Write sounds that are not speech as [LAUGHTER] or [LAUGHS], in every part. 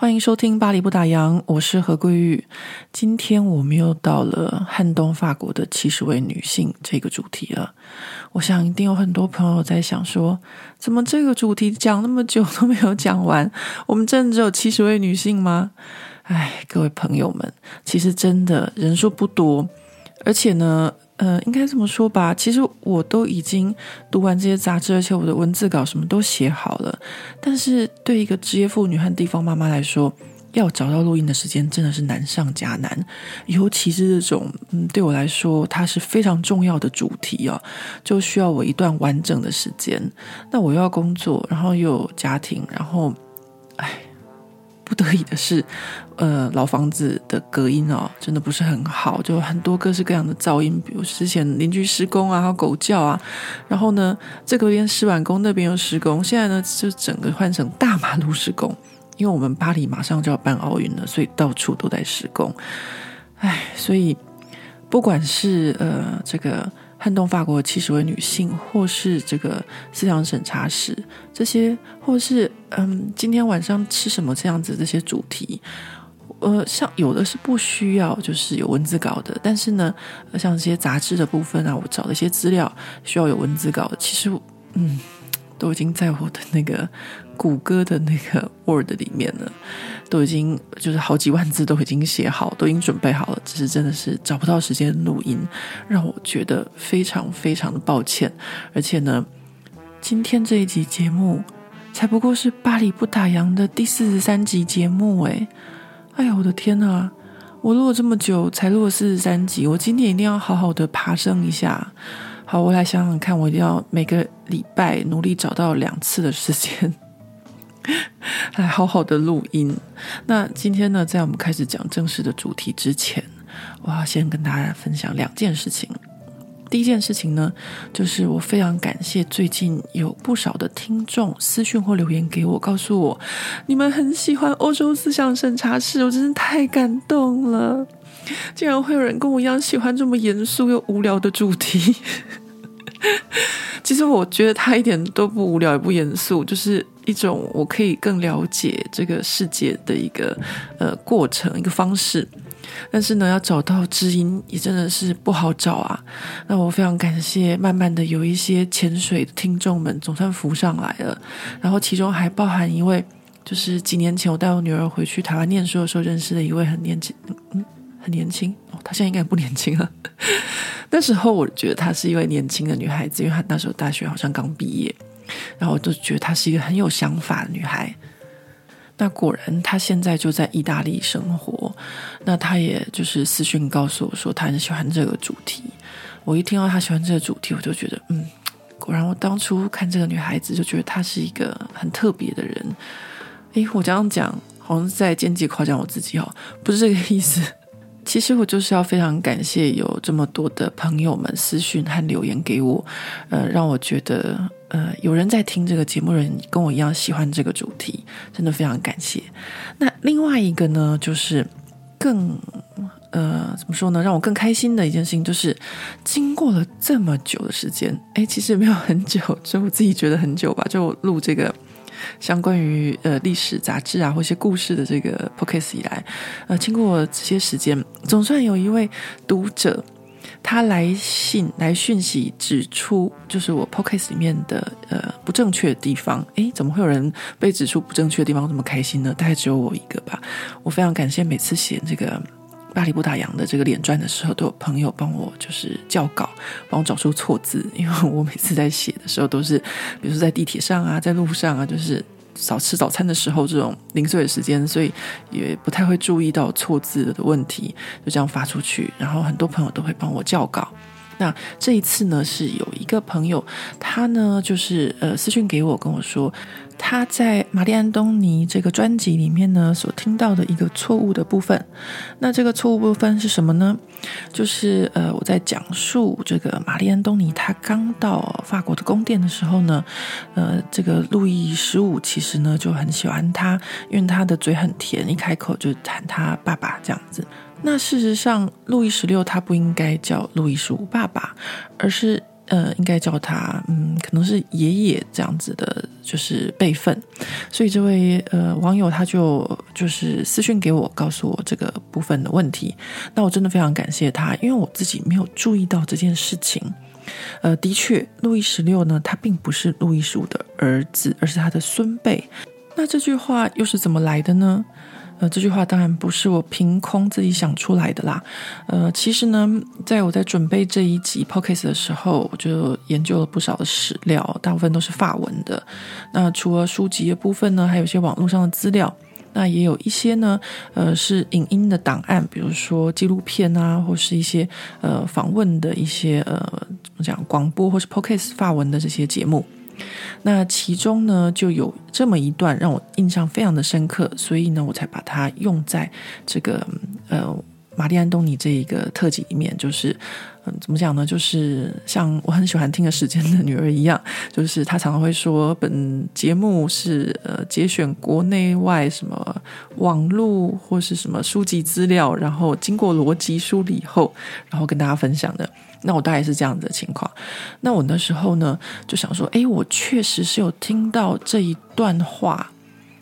欢迎收听《巴黎不打烊》，我是何桂玉。今天我们又到了撼动法国的七十位女性这个主题了。我想一定有很多朋友在想说，怎么这个主题讲那么久都没有讲完？我们真的只有七十位女性吗？哎，各位朋友们，其实真的人数不多，而且呢。呃，应该这么说吧，其实我都已经读完这些杂志，而且我的文字稿什么都写好了。但是对一个职业妇女和地方妈妈来说，要找到录音的时间真的是难上加难。尤其是这种，嗯，对我来说它是非常重要的主题啊，就需要我一段完整的时间。那我又要工作，然后又有家庭，然后，哎。不得已的是，[LAUGHS] 呃，老房子的隔音哦，真的不是很好，就很多各式各样的噪音，比如之前邻居施工啊，还有狗叫啊，然后呢，这个边施完工，那边又施工，现在呢，就整个换成大马路施工，因为我们巴黎马上就要办奥运了，所以到处都在施工，唉，所以不管是呃这个。撼动法国七十位女性，或是这个思想审查室，这些，或是嗯，今天晚上吃什么这样子这些主题，呃，像有的是不需要就是有文字稿的，但是呢，像这些杂志的部分啊，我找的一些资料需要有文字稿的，其实嗯，都已经在我的那个。谷歌的那个 Word 里面呢，都已经就是好几万字都已经写好，都已经准备好了，只是真的是找不到时间录音，让我觉得非常非常的抱歉。而且呢，今天这一集节目才不过是巴黎不打烊的第四十三集节目，诶，哎呀，我的天呐，我录了这么久才录了四十三集，我今天一定要好好的爬升一下。好，我来想想看，我一定要每个礼拜努力找到两次的时间。[LAUGHS] 来好好的录音。那今天呢，在我们开始讲正式的主题之前，我要先跟大家分享两件事情。第一件事情呢，就是我非常感谢最近有不少的听众私讯或留言给我，告诉我你们很喜欢欧洲思想审查室，我真是太感动了。竟然会有人跟我一样喜欢这么严肃又无聊的主题。[LAUGHS] 其实我觉得他一点都不无聊也不严肃，就是。一种我可以更了解这个世界的一个呃过程，一个方式，但是呢，要找到知音也真的是不好找啊。那我非常感谢，慢慢的有一些潜水的听众们总算浮上来了，然后其中还包含一位，就是几年前我带我女儿回去台湾念书的时候认识的一位很年轻，嗯，很年轻哦，她现在应该不年轻了。那时候我觉得她是一位年轻的女孩子，因为她那时候大学好像刚毕业。然后我就觉得她是一个很有想法的女孩。那果然，她现在就在意大利生活。那她也就是私讯告诉我说，她很喜欢这个主题。我一听到她喜欢这个主题，我就觉得，嗯，果然，我当初看这个女孩子就觉得她是一个很特别的人。诶，我这样讲好像是在间接夸奖我自己哦，不是这个意思。其实我就是要非常感谢有这么多的朋友们私讯和留言给我，呃，让我觉得呃有人在听这个节目，人跟我一样喜欢这个主题，真的非常感谢。那另外一个呢，就是更呃怎么说呢，让我更开心的一件事情，就是经过了这么久的时间，诶，其实没有很久，就我自己觉得很久吧，就录这个。相关于呃历史杂志啊，或一些故事的这个 podcast 以来，呃，经过这些时间，总算有一位读者他来信来讯息指出，就是我 podcast 里面的呃不正确的地方。诶，怎么会有人被指出不正确的地方这么开心呢？大概只有我一个吧。我非常感谢每次写这个。巴黎不打烊的这个连专的时候，都有朋友帮我就是校稿，帮我找出错字，因为我每次在写的时候都是，比如说在地铁上啊，在路上啊，就是早吃早餐的时候这种零碎的时间，所以也不太会注意到错字的问题，就这样发出去，然后很多朋友都会帮我校稿，那这一次呢，是有一个朋友，他呢就是呃私讯给我，跟我说。他在玛丽·安东尼这个专辑里面呢，所听到的一个错误的部分。那这个错误部分是什么呢？就是呃，我在讲述这个玛丽·安东尼他刚到法国的宫殿的时候呢，呃，这个路易十五其实呢就很喜欢他，因为他的嘴很甜，一开口就喊他爸爸这样子。那事实上，路易十六他不应该叫路易十五爸爸，而是。呃，应该叫他，嗯，可能是爷爷这样子的，就是辈分，所以这位呃网友他就就是私讯给我，告诉我这个部分的问题。那我真的非常感谢他，因为我自己没有注意到这件事情。呃，的确，路易十六呢，他并不是路易十五的儿子，而是他的孙辈。那这句话又是怎么来的呢？呃，这句话当然不是我凭空自己想出来的啦。呃，其实呢，在我在准备这一集 p o c a s t 的时候，我就研究了不少的史料，大部分都是法文的。那除了书籍的部分呢，还有一些网络上的资料。那也有一些呢，呃，是影音的档案，比如说纪录片啊，或是一些呃访问的一些呃怎么讲广播或是 podcast 法文的这些节目。那其中呢，就有这么一段让我印象非常的深刻，所以呢，我才把它用在这个呃玛丽安东尼这一个特辑里面。就是嗯，怎么讲呢？就是像我很喜欢听的《时间的女儿》一样，就是他常常会说，本节目是呃节选国内外什么网络或是什么书籍资料，然后经过逻辑梳理后，然后跟大家分享的。那我大概是这样子的情况。那我那时候呢，就想说，诶，我确实是有听到这一段话。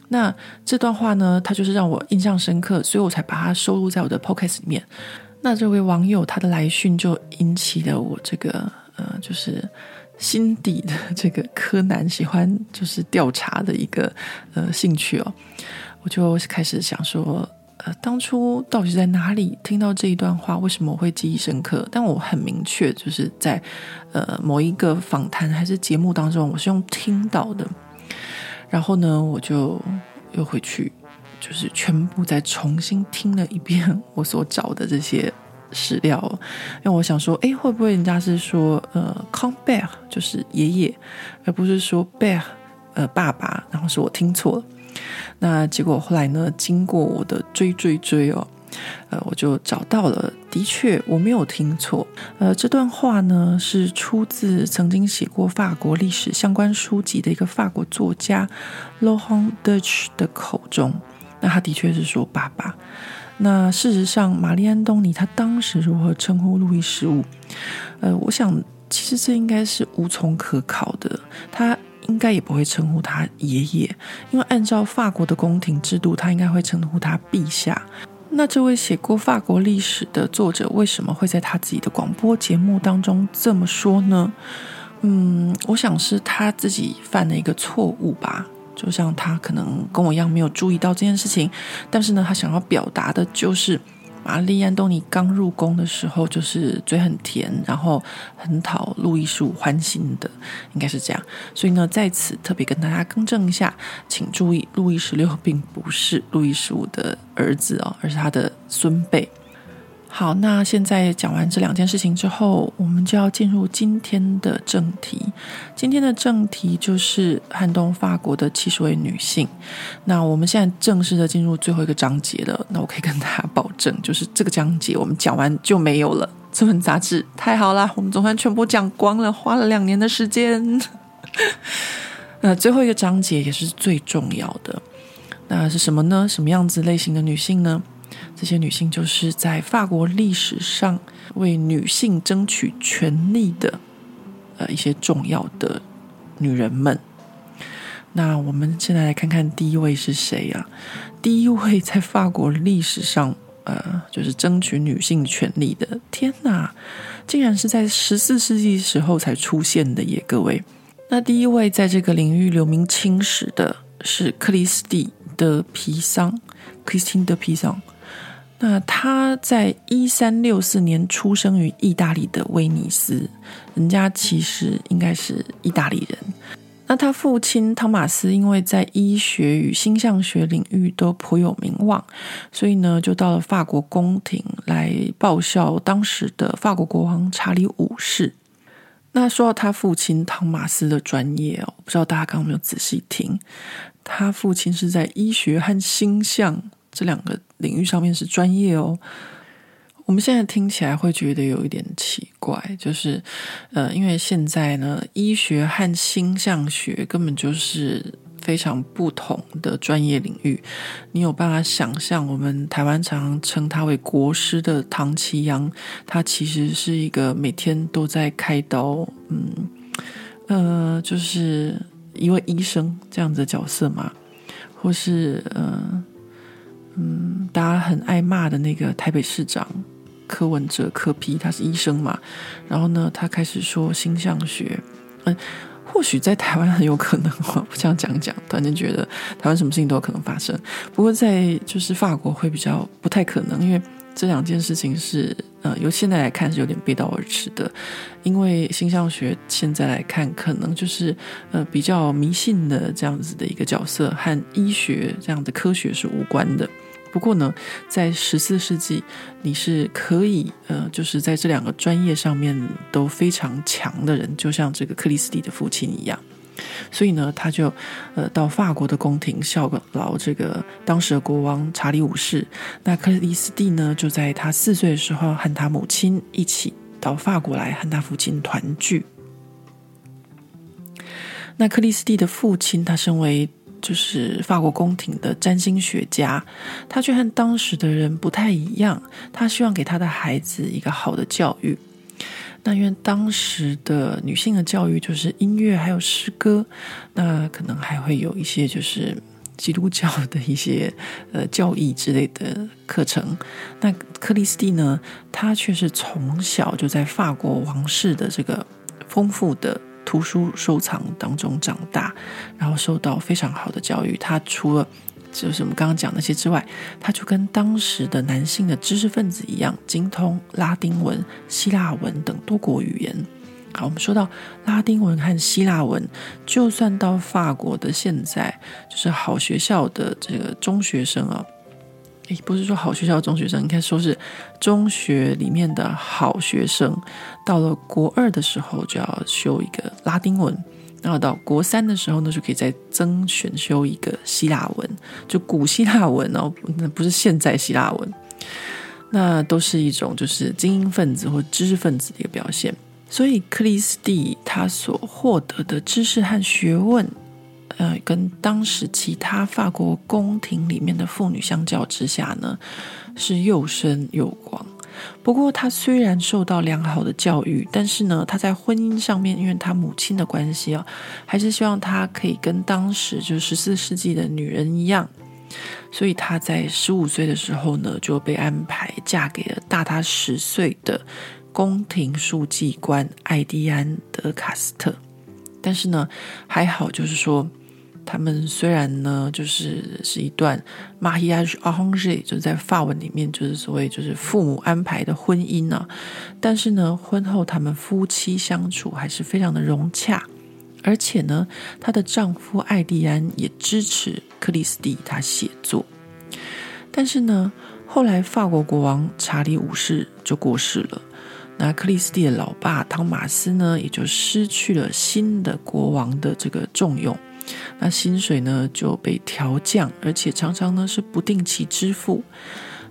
那这段话呢，它就是让我印象深刻，所以我才把它收录在我的 podcast 里面。那这位网友他的来讯就引起了我这个呃，就是心底的 [LAUGHS] 这个柯南喜欢就是调查的一个呃兴趣哦。我就开始想说。呃，当初到底在哪里听到这一段话？为什么我会记忆深刻？但我很明确，就是在呃某一个访谈还是节目当中，我是用听到的。然后呢，我就又回去，就是全部再重新听了一遍我所找的这些史料，因为我想说，诶，会不会人家是说呃 compare 就是爷爷，而不是说 bear 呃爸爸？然后是我听错了。那结果后来呢？经过我的追追追哦，呃，我就找到了，的确我没有听错。呃，这段话呢是出自曾经写过法国历史相关书籍的一个法国作家 Laurent Deutsch 的口中。那他的确是说爸爸。那事实上，玛丽安东尼他当时如何称呼路易十五？呃，我想其实这应该是无从可考的。他。应该也不会称呼他爷爷，因为按照法国的宫廷制度，他应该会称呼他陛下。那这位写过法国历史的作者，为什么会在他自己的广播节目当中这么说呢？嗯，我想是他自己犯了一个错误吧。就像他可能跟我一样没有注意到这件事情，但是呢，他想要表达的就是。玛丽·安东尼刚入宫的时候，就是嘴很甜，然后很讨路易十五欢心的，应该是这样。所以呢，在此特别跟大家更正一下，请注意，路易十六并不是路易十五的儿子哦，而是他的孙辈。好，那现在讲完这两件事情之后，我们就要进入今天的正题。今天的正题就是撼动法国的七十位女性。那我们现在正式的进入最后一个章节了。那我可以跟大家保证，就是这个章节我们讲完就没有了。这本杂志太好了，我们总算全部讲光了，花了两年的时间。[LAUGHS] 那最后一个章节也是最重要的，那是什么呢？什么样子类型的女性呢？这些女性就是在法国历史上为女性争取权利的，呃，一些重要的女人们。那我们现在来看看第一位是谁啊？第一位在法国历史上，呃，就是争取女性权利的。天哪，竟然是在十四世纪时候才出现的耶，各位。那第一位在这个领域留名青史的是克里斯蒂德皮桑，克里斯汀德皮桑。那他在一三六四年出生于意大利的威尼斯，人家其实应该是意大利人。那他父亲汤马斯因为在医学与星象学领域都颇有名望，所以呢，就到了法国宫廷来报效当时的法国国王查理五世。那说到他父亲汤马斯的专业哦，不知道大家刚刚有没有仔细听？他父亲是在医学和星象这两个领域上面是专业哦。我们现在听起来会觉得有一点奇怪，就是，呃，因为现在呢，医学和星象学根本就是非常不同的专业领域。你有办法想象，我们台湾常称他为国师的唐綺阳，他其实是一个每天都在开刀，嗯，呃，就是一位医生这样子的角色嘛，或是，呃，嗯，大家很爱骂的那个台北市长。柯文哲、柯 P，他是医生嘛，然后呢，他开始说星象学，嗯，或许在台湾很有可能，我这样讲讲，突然间觉得台湾什么事情都有可能发生。不过在就是法国会比较不太可能，因为这两件事情是呃由现在来看是有点背道而驰的，因为星象学现在来看可能就是呃比较迷信的这样子的一个角色，和医学这样的科学是无关的。不过呢，在十四世纪，你是可以呃，就是在这两个专业上面都非常强的人，就像这个克里斯蒂的父亲一样。所以呢，他就呃到法国的宫廷效劳这个当时的国王查理五世。那克里斯蒂呢，就在他四岁的时候和他母亲一起到法国来和他父亲团聚。那克里斯蒂的父亲，他身为就是法国宫廷的占星学家，他却和当时的人不太一样。他希望给他的孩子一个好的教育。那因为当时的女性的教育就是音乐还有诗歌，那可能还会有一些就是基督教的一些呃教义之类的课程。那克里斯蒂呢，他却是从小就在法国王室的这个丰富的。图书收藏当中长大，然后受到非常好的教育。他除了就是我们刚刚讲那些之外，他就跟当时的男性的知识分子一样，精通拉丁文、希腊文等多国语言。好，我们说到拉丁文和希腊文，就算到法国的现在，就是好学校的这个中学生啊。诶，不是说好学校中学生，应该说是中学里面的好学生，到了国二的时候就要修一个拉丁文，然后到国三的时候呢，就可以再增选修一个希腊文，就古希腊文哦，那不是现在希腊文，那都是一种就是精英分子或知识分子的一个表现。所以克里斯蒂他所获得的知识和学问。呃，跟当时其他法国宫廷里面的妇女相较之下呢，是又深又广。不过，她虽然受到良好的教育，但是呢，她在婚姻上面，因为她母亲的关系啊，还是希望她可以跟当时就十四世纪的女人一样。所以，她在十五岁的时候呢，就被安排嫁给了大她十岁的宫廷书记官艾蒂安·德卡斯特。但是呢，还好，就是说。他们虽然呢，就是是一段 mariage arrangé，就是在法文里面就是所谓就是父母安排的婚姻啊，但是呢，婚后他们夫妻相处还是非常的融洽，而且呢，她的丈夫艾蒂安也支持克里斯蒂她写作，但是呢，后来法国国王查理五世就过世了，那克里斯蒂的老爸汤马斯呢，也就失去了新的国王的这个重用。那薪水呢就被调降，而且常常呢是不定期支付。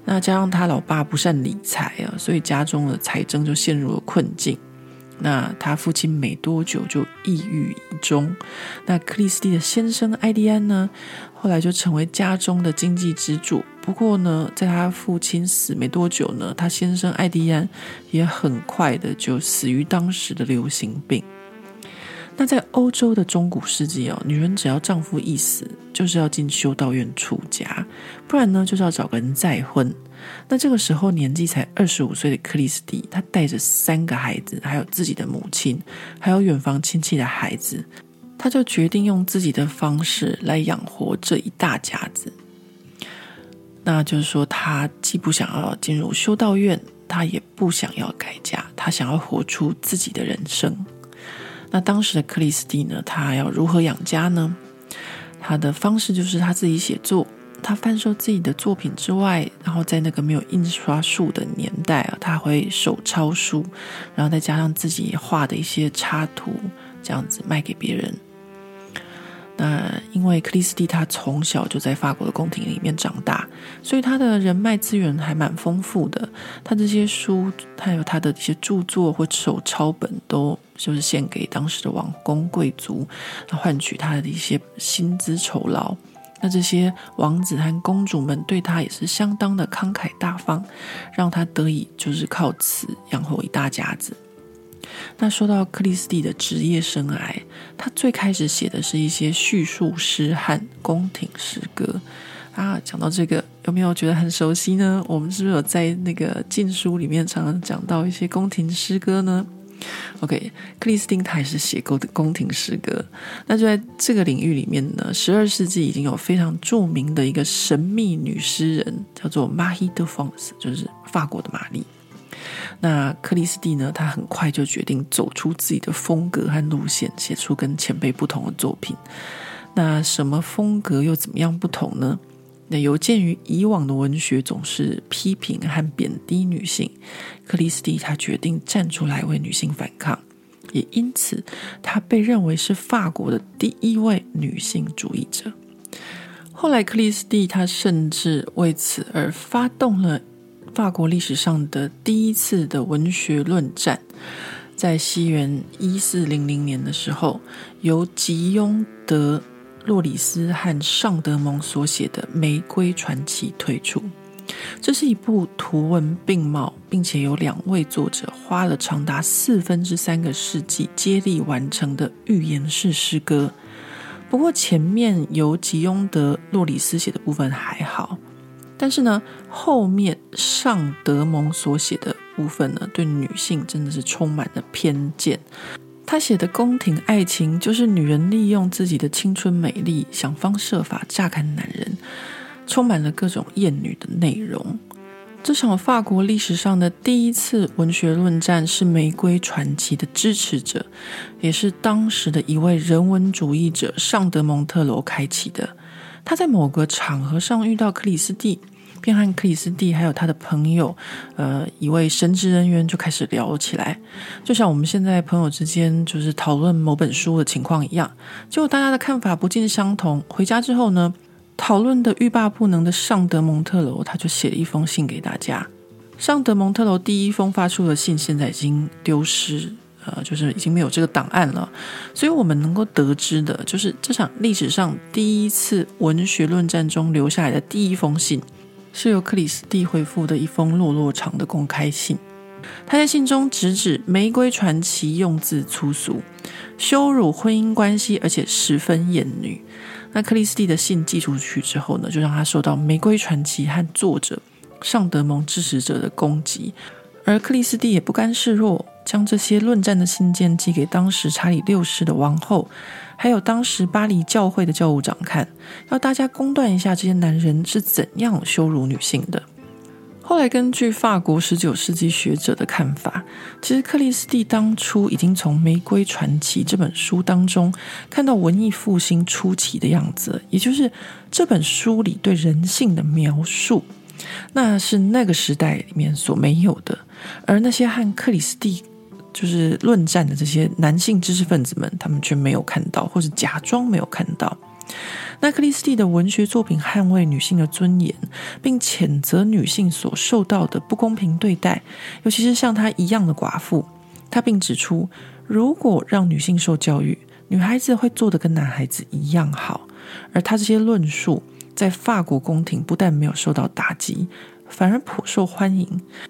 那加上他老爸不善理财啊，所以家中的财政就陷入了困境。那他父亲没多久就抑郁以终。那克里斯蒂的先生艾迪安呢，后来就成为家中的经济支柱。不过呢，在他父亲死没多久呢，他先生艾迪安也很快的就死于当时的流行病。那在欧洲的中古世纪哦，女人只要丈夫一死，就是要进修道院出家，不然呢，就是要找个人再婚。那这个时候年纪才二十五岁的克里斯蒂，她带着三个孩子，还有自己的母亲，还有远房亲戚的孩子，她就决定用自己的方式来养活这一大家子。那就是说，她既不想要进入修道院，她也不想要改嫁，她想要活出自己的人生。那当时的克里斯蒂呢，他要如何养家呢？他的方式就是他自己写作，他贩售自己的作品之外，然后在那个没有印刷术的年代啊，他会手抄书，然后再加上自己画的一些插图，这样子卖给别人。那因为克里斯蒂他从小就在法国的宫廷里面长大，所以他的人脉资源还蛮丰富的。他这些书，还有他的一些著作或手抄本，都就是献给当时的王公贵族，来换取他的一些薪资酬劳。那这些王子和公主们对他也是相当的慷慨大方，让他得以就是靠此养活一大家子。那说到克里斯蒂的职业生涯，他最开始写的是一些叙述诗和宫廷诗歌啊。讲到这个，有没有觉得很熟悉呢？我们是不是有在那个禁书里面常常讲到一些宫廷诗歌呢？OK，克里斯汀他也是写过的宫廷诗歌。那就在这个领域里面呢，十二世纪已经有非常著名的一个神秘女诗人，叫做玛丽德凤斯，就是法国的玛丽。那克里斯蒂呢？他很快就决定走出自己的风格和路线，写出跟前辈不同的作品。那什么风格又怎么样不同呢？那有鉴于以往的文学总是批评和贬低女性，克里斯蒂他决定站出来为女性反抗，也因此他被认为是法国的第一位女性主义者。后来，克里斯蒂他甚至为此而发动了。法国历史上的第一次的文学论战，在西元一四零零年的时候，由吉雍德·洛里斯和尚德蒙所写的《玫瑰传奇》推出。这是一部图文并茂，并且有两位作者花了长达四分之三个世纪接力完成的寓言式诗歌。不过，前面由吉雍德·洛里斯写的部分还好。但是呢，后面尚德蒙所写的部分呢，对女性真的是充满了偏见。他写的宫廷爱情，就是女人利用自己的青春美丽，想方设法榨干男人，充满了各种厌女的内容。这场法国历史上的第一次文学论战，是《玫瑰传奇》的支持者，也是当时的一位人文主义者尚德蒙特罗开启的。他在某个场合上遇到克里斯蒂，便和克里斯蒂还有他的朋友，呃，一位神职人员就开始聊起来，就像我们现在朋友之间就是讨论某本书的情况一样。结果大家的看法不尽相同，回家之后呢，讨论的欲罢不能的尚德蒙特楼，他就写了一封信给大家。尚德蒙特楼第一封发出的信现在已经丢失。呃，就是已经没有这个档案了，所以我们能够得知的，就是这场历史上第一次文学论战中留下来的第一封信，是由克里斯蒂回复的一封落落长的公开信。他在信中直指《玫瑰传奇》用字粗俗，羞辱婚姻关系，而且十分厌女。那克里斯蒂的信寄出去之后呢，就让他受到《玫瑰传奇》和作者尚德蒙支持者的攻击，而克里斯蒂也不甘示弱。将这些论战的信件寄给当时查理六世的王后，还有当时巴黎教会的教务长看，要大家公断一下这些男人是怎样羞辱女性的。后来根据法国十九世纪学者的看法，其实克里斯蒂当初已经从《玫瑰传奇》这本书当中看到文艺复兴初期的样子，也就是这本书里对人性的描述，那是那个时代里面所没有的，而那些和克里斯蒂。就是论战的这些男性知识分子们，他们却没有看到，或是假装没有看到。那克里斯蒂的文学作品捍卫女性的尊严，并谴责女性所受到的不公平对待，尤其是像她一样的寡妇。她并指出，如果让女性受教育，女孩子会做得跟男孩子一样好。而她这些论述在法国宫廷不但没有受到打击。反而颇受欢迎。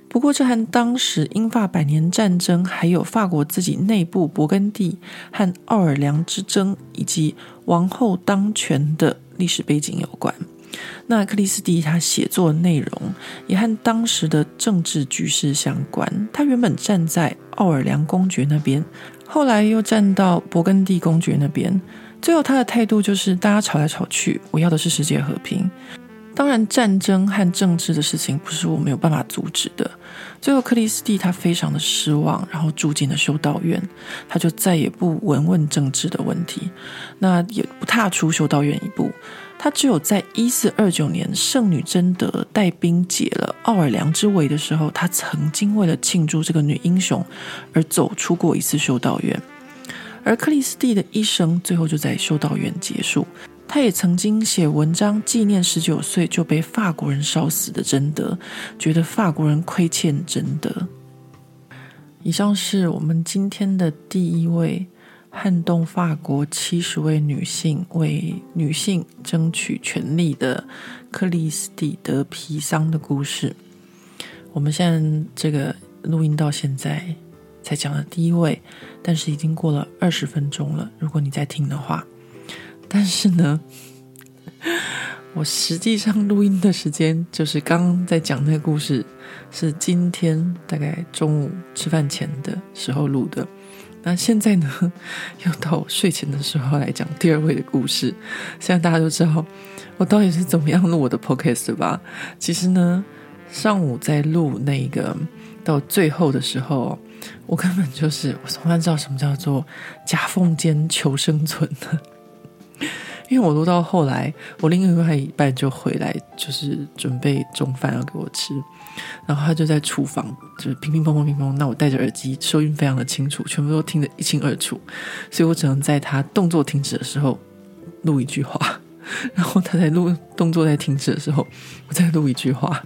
不过，这和当时英法百年战争，还有法国自己内部勃艮第和奥尔良之争，以及王后当权的历史背景有关。那克里斯蒂他写作的内容也和当时的政治局势相关。他原本站在奥尔良公爵那边，后来又站到勃艮第公爵那边。最后，他的态度就是：大家吵来吵去，我要的是世界和平。当然，战争和政治的事情不是我没有办法阻止的。最后，克里斯蒂他非常的失望，然后住进了修道院，他就再也不闻问政治的问题，那也不踏出修道院一步。他只有在一四二九年，圣女贞德带兵解了奥尔良之围的时候，他曾经为了庆祝这个女英雄而走出过一次修道院。而克里斯蒂的一生最后就在修道院结束。他也曾经写文章纪念十九岁就被法国人烧死的贞德，觉得法国人亏欠贞德。以上是我们今天的第一位撼动法国七十位女性为女性争取权利的克里斯蒂德皮桑的故事。我们现在这个录音到现在才讲了第一位，但是已经过了二十分钟了。如果你在听的话。但是呢，[LAUGHS] 我实际上录音的时间就是刚刚在讲那个故事，是今天大概中午吃饭前的时候录的。那现在呢，又到睡前的时候来讲第二位的故事。现在大家都知道我到底是怎么样录我的 podcast 吧？其实呢，上午在录那个到最后的时候，我根本就是我从来知道什么叫做夹缝间求生存的。[LAUGHS] 因为我录到后来，我另外一半就回来，就是准备中饭要给我吃，然后他就在厨房，就是乒乒乓乓乒乓。那我戴着耳机，收音非常的清楚，全部都听得一清二楚，所以我只能在他动作停止的时候录一句话，然后他在录动作在停止的时候，我再录一句话。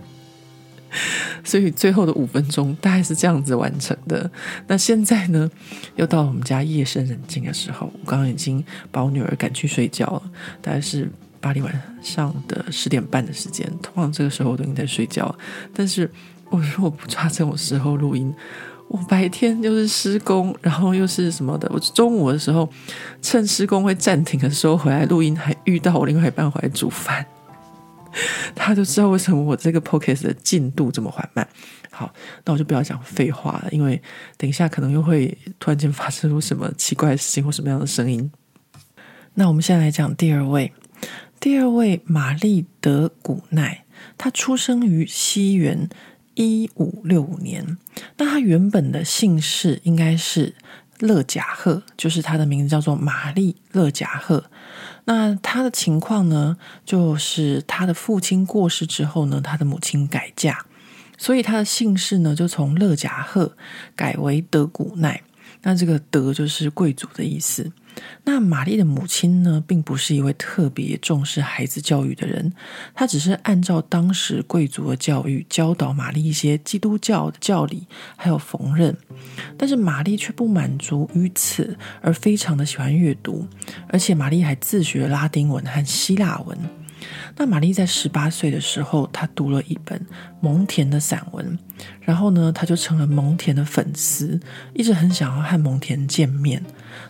[LAUGHS] 所以最后的五分钟大概是这样子完成的。那现在呢，又到了我们家夜深人静的时候。我刚刚已经把我女儿赶去睡觉了，大概是巴黎晚上的十点半的时间。通常这个时候我都已经在睡觉，但是我如果不抓这种时候录音，我白天又是施工，然后又是什么的。我中午的时候趁施工会暂停的时候回来录音，还遇到我另外一半回来煮饭。[LAUGHS] 他就知道为什么我这个 podcast 的进度这么缓慢。好，那我就不要讲废话了，因为等一下可能又会突然间发生出什么奇怪的事情或什么样的声音。那我们现在来讲第二位，第二位玛丽德古奈，她出生于西元一五六五年。那她原本的姓氏应该是勒贾赫，就是她的名字叫做玛丽勒贾赫。那他的情况呢，就是他的父亲过世之后呢，他的母亲改嫁，所以他的姓氏呢就从勒贾赫改为德古奈。那这个“德”就是贵族的意思。那玛丽的母亲呢，并不是一位特别重视孩子教育的人，她只是按照当时贵族的教育教导玛丽一些基督教的教理，还有缝纫。但是玛丽却不满足于此，而非常的喜欢阅读，而且玛丽还自学拉丁文和希腊文。那玛丽在十八岁的时候，她读了一本蒙田的散文，然后呢，她就成了蒙田的粉丝，一直很想要和蒙田见面。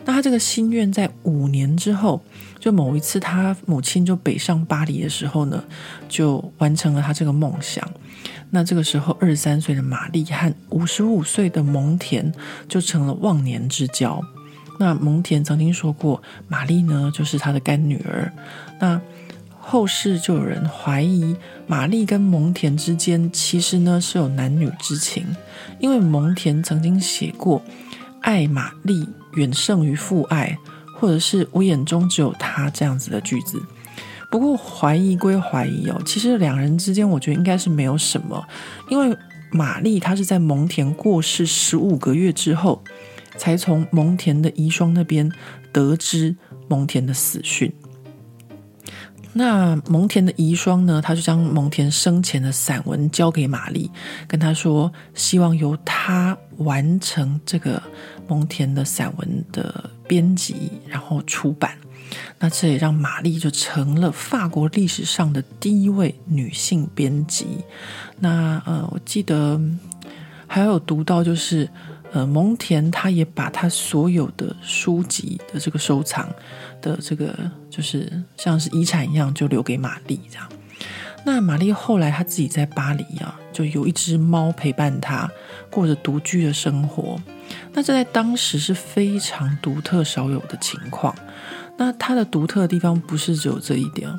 那他这个心愿在五年之后，就某一次他母亲就北上巴黎的时候呢，就完成了他这个梦想。那这个时候，二十三岁的玛丽和五十五岁的蒙田就成了忘年之交。那蒙田曾经说过，玛丽呢就是他的干女儿。那后世就有人怀疑玛丽跟蒙田之间其实呢是有男女之情，因为蒙田曾经写过“爱玛丽远胜于父爱”或者是“我眼中只有他”这样子的句子。不过怀疑归怀疑哦，其实两人之间我觉得应该是没有什么，因为玛丽她是在蒙田过世十五个月之后，才从蒙田的遗孀那边得知蒙田的死讯。那蒙田的遗孀呢，他就将蒙田生前的散文交给玛丽，跟他说，希望由他完成这个蒙田的散文的编辑，然后出版。那这也让玛丽就成了法国历史上的第一位女性编辑。那呃，我记得还有读到就是。呃，蒙田他也把他所有的书籍的这个收藏的这个，就是像是遗产一样，就留给玛丽这样。那玛丽后来她自己在巴黎啊，就有一只猫陪伴她，过着独居的生活。那这在当时是非常独特少有的情况。那它的独特的地方不是只有这一点，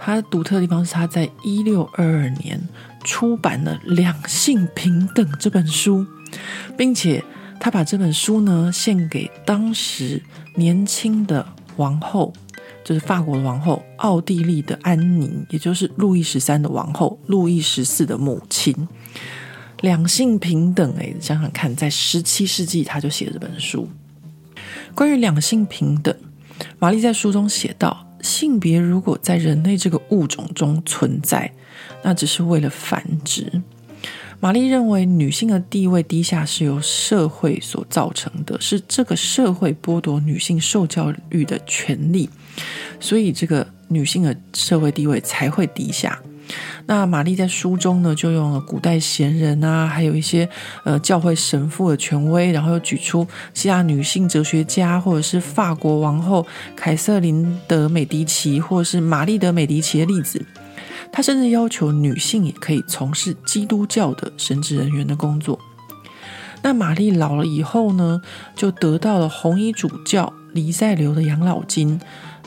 它独特的地方是，它在一六二二年出版了《两性平等》这本书，并且他把这本书呢献给当时年轻的王后，就是法国的王后奥地利的安妮，也就是路易十三的王后，路易十四的母亲。两性平等，哎，想想看，在十七世纪他就写了这本书。关于两性平等，玛丽在书中写道：性别如果在人类这个物种中存在，那只是为了繁殖。玛丽认为，女性的地位低下是由社会所造成的，是这个社会剥夺女性受教育的权利，所以这个女性的社会地位才会低下。那玛丽在书中呢，就用了古代贤人啊，还有一些呃教会神父的权威，然后又举出希腊女性哲学家，或者是法国王后凯瑟琳德美第奇，或者是玛丽德美第奇的例子。他甚至要求女性也可以从事基督教的神职人员的工作。那玛丽老了以后呢，就得到了红衣主教黎塞留的养老金，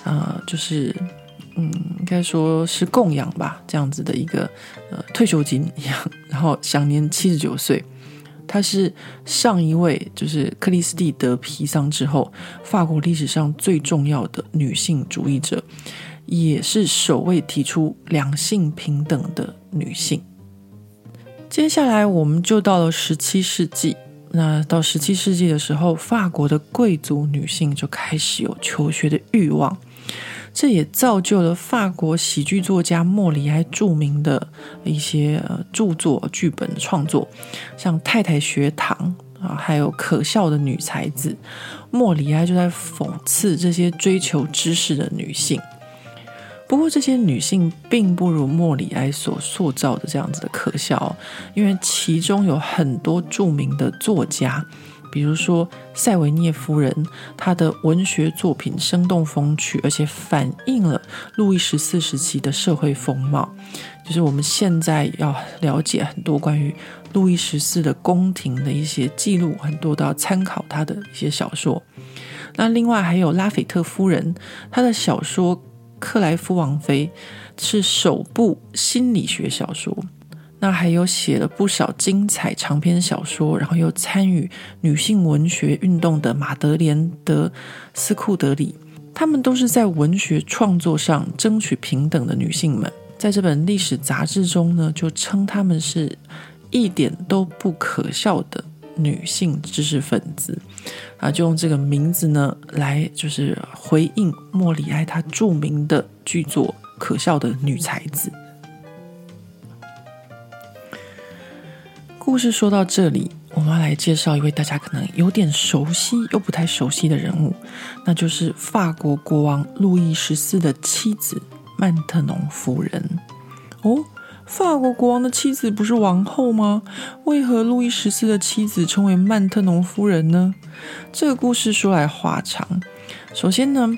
啊、呃，就是。嗯，应该说是供养吧，这样子的一个呃退休金一样，然后享年七十九岁。她是上一位，就是克里斯蒂德皮桑之后，法国历史上最重要的女性主义者，也是首位提出两性平等的女性。接下来我们就到了十七世纪，那到十七世纪的时候，法国的贵族女性就开始有求学的欲望。这也造就了法国喜剧作家莫里埃著名的一些著作、剧本创作，像《太太学堂》啊，还有《可笑的女才子》。莫里埃就在讽刺这些追求知识的女性。不过，这些女性并不如莫里埃所塑造的这样子的可笑，因为其中有很多著名的作家。比如说塞维涅夫人，她的文学作品生动风趣，而且反映了路易十四时期的社会风貌。就是我们现在要了解很多关于路易十四的宫廷的一些记录，很多都要参考他的一些小说。那另外还有拉斐特夫人，她的小说《克莱夫王妃》是首部心理学小说。那还有写了不少精彩长篇小说，然后又参与女性文学运动的玛德莲德斯库德里，她们都是在文学创作上争取平等的女性们。在这本历史杂志中呢，就称她们是一点都不可笑的女性知识分子啊，就用这个名字呢来就是回应莫里埃他著名的剧作《可笑的女才子》。故事说到这里，我们要来介绍一位大家可能有点熟悉又不太熟悉的人物，那就是法国国王路易十四的妻子曼特农夫人。哦，法国国王的妻子不是王后吗？为何路易十四的妻子称为曼特农夫人呢？这个故事说来话长。首先呢，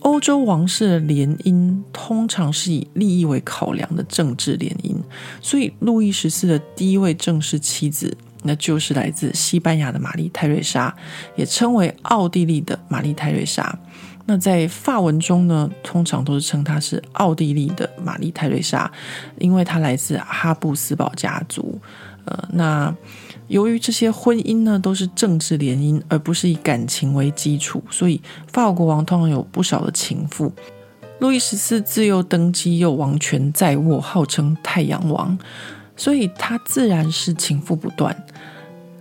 欧洲王室的联姻通常是以利益为考量的政治联姻，所以路易十四的第一位正式妻子，那就是来自西班牙的玛丽泰瑞莎，也称为奥地利的玛丽泰瑞莎。那在法文中呢，通常都是称她是奥地利的玛丽泰瑞莎，因为她来自哈布斯堡家族。呃，那。由于这些婚姻呢，都是政治联姻，而不是以感情为基础，所以法国国王通常有不少的情妇。路易十四自幼登基，又王权在握，号称太阳王，所以他自然是情妇不断。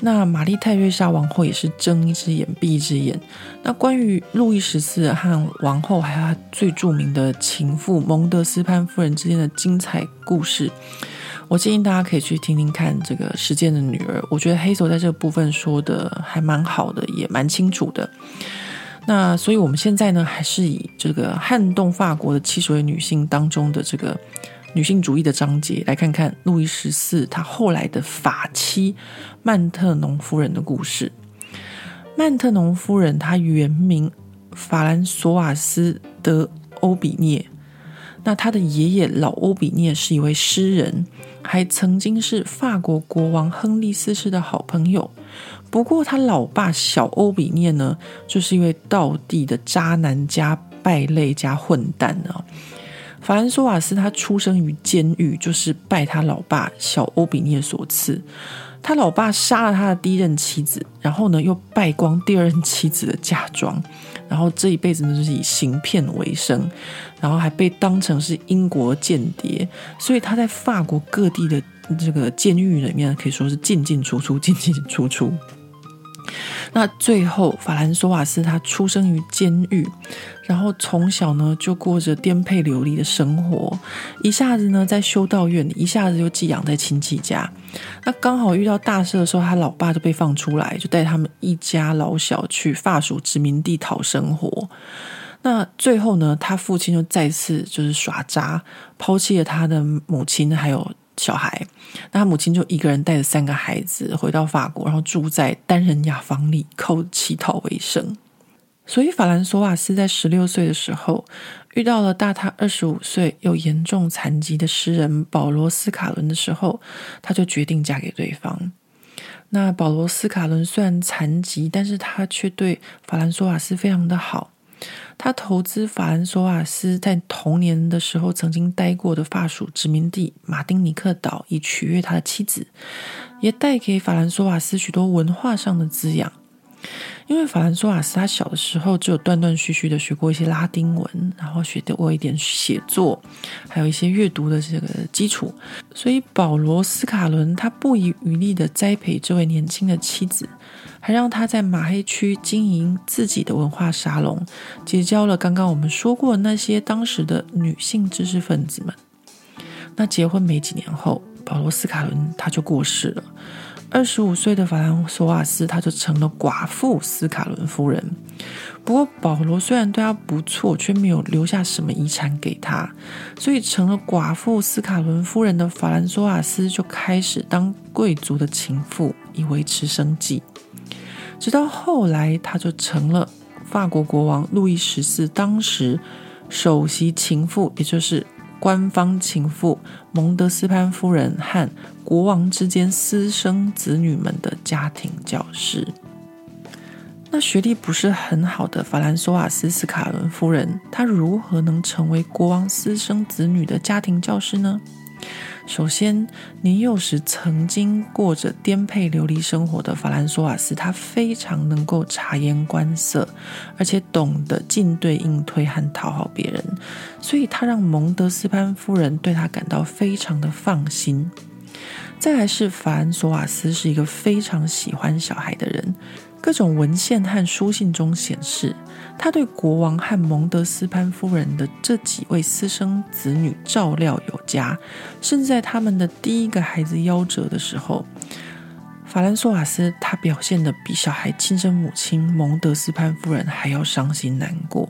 那玛丽泰瑞莎王后也是睁一只眼闭一只眼。那关于路易十四和王后，还有他最著名的情妇蒙德斯潘夫人之间的精彩故事。我建议大家可以去听听看这个《时间的女儿》，我觉得黑手在这个部分说的还蛮好的，也蛮清楚的。那所以我们现在呢，还是以这个撼动法国的七十位女性当中的这个女性主义的章节，来看看路易十四他后来的法妻曼特农夫人的故事。曼特农夫人她原名法兰索瓦斯德欧比涅。那他的爷爷老欧比涅是一位诗人，还曾经是法国国王亨利四世的好朋友。不过他老爸小欧比涅呢，就是一位道地的渣男加败类加混蛋啊。法兰索瓦斯他出生于监狱，就是拜他老爸小欧比涅所赐。他老爸杀了他的第一任妻子，然后呢又败光第二任妻子的嫁妆，然后这一辈子呢就是以行骗为生，然后还被当成是英国间谍，所以他在法国各地的这个监狱里面可以说是进进出出，进进出出。那最后，法兰索瓦斯他出生于监狱，然后从小呢就过着颠沛流离的生活，一下子呢在修道院里，一下子就寄养在亲戚家。那刚好遇到大事的时候，他老爸就被放出来，就带他们一家老小去法属殖民地讨生活。那最后呢，他父亲就再次就是耍渣，抛弃了他的母亲，还有。小孩，那他母亲就一个人带着三个孩子回到法国，然后住在单人雅房里，靠乞讨为生。所以，法兰索瓦斯在十六岁的时候遇到了大他二十五岁又严重残疾的诗人保罗斯卡伦的时候，他就决定嫁给对方。那保罗斯卡伦虽然残疾，但是他却对法兰索瓦斯非常的好。他投资法兰索瓦斯在童年的时候曾经待过的法属殖民地马丁尼克岛，以取悦他的妻子，也带给法兰索瓦斯许多文化上的滋养。因为法兰索瓦斯他小的时候只有断断续续的学过一些拉丁文，然后学过一点写作，还有一些阅读的这个基础，所以保罗斯卡伦他不遗余力的栽培这位年轻的妻子。还让他在马黑区经营自己的文化沙龙，结交了刚刚我们说过那些当时的女性知识分子们。那结婚没几年后，保罗斯卡伦他就过世了。二十五岁的法兰索瓦斯他就成了寡妇斯卡伦夫人。不过保罗虽然对他不错，却没有留下什么遗产给他，所以成了寡妇斯卡伦夫人的法兰索瓦斯就开始当贵族的情妇，以维持生计。直到后来，他就成了法国国王路易十四当时首席情妇，也就是官方情妇蒙德斯潘夫人和国王之间私生子女们的家庭教师。那学历不是很好的法兰索瓦斯斯卡伦夫人，她如何能成为国王私生子女的家庭教师呢？首先，年幼时曾经过着颠沛流离生活的法兰索瓦斯，他非常能够察言观色，而且懂得进对应推和讨好别人，所以他让蒙德斯潘夫人对他感到非常的放心。再来是法兰索瓦斯是一个非常喜欢小孩的人。各种文献和书信中显示，他对国王和蒙德斯潘夫人的这几位私生子女照料有加，甚至在他们的第一个孩子夭折的时候，法兰索瓦斯他表现的比小孩亲生母亲蒙德斯潘夫人还要伤心难过。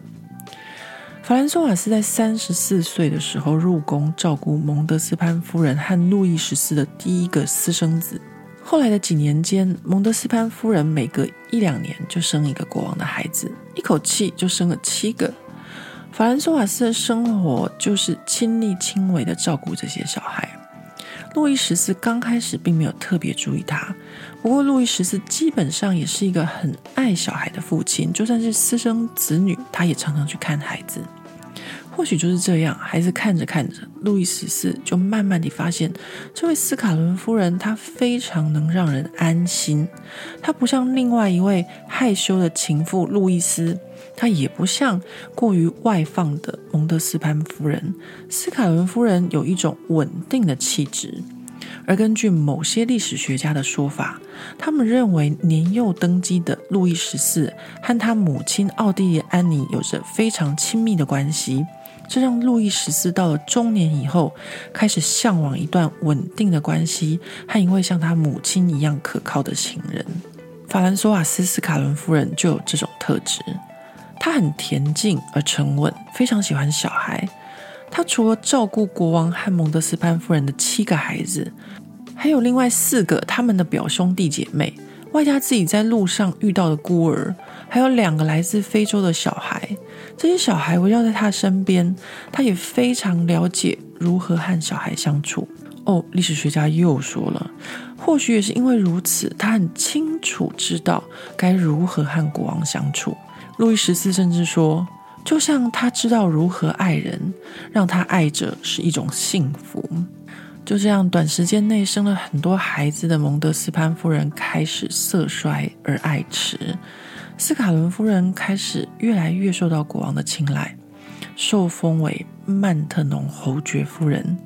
法兰索瓦斯在三十四岁的时候入宫照顾蒙德斯潘夫人和路易十四的第一个私生子。后来的几年间，蒙德斯潘夫人每隔一两年就生一个国王的孩子，一口气就生了七个。法兰索瓦斯的生活就是亲力亲为的照顾这些小孩。路易十四刚开始并没有特别注意他，不过路易十四基本上也是一个很爱小孩的父亲，就算是私生子女，他也常常去看孩子。或许就是这样，孩子看着看着，路易十四就慢慢地发现，这位斯卡伦夫人她非常能让人安心。她不像另外一位害羞的情妇路易斯，她也不像过于外放的蒙德斯潘夫人。斯卡伦夫人有一种稳定的气质，而根据某些历史学家的说法，他们认为年幼登基的路易十四和他母亲奥地利安妮有着非常亲密的关系。这让路易十四到了中年以后，开始向往一段稳定的关系和一位像他母亲一样可靠的情人。法兰索瓦斯斯卡伦夫人就有这种特质，她很恬静而沉稳，非常喜欢小孩。她除了照顾国王和蒙德斯潘夫人的七个孩子，还有另外四个他们的表兄弟姐妹，外加自己在路上遇到的孤儿，还有两个来自非洲的小孩。这些小孩围绕在他身边，他也非常了解如何和小孩相处。哦，历史学家又说了，或许也是因为如此，他很清楚知道该如何和国王相处。路易十四甚至说，就像他知道如何爱人，让他爱着是一种幸福。就这样，短时间内生了很多孩子的蒙德斯潘夫人开始色衰而爱弛，斯卡伦夫人开始越来越受到国王的青睐，受封为曼特农侯爵夫人。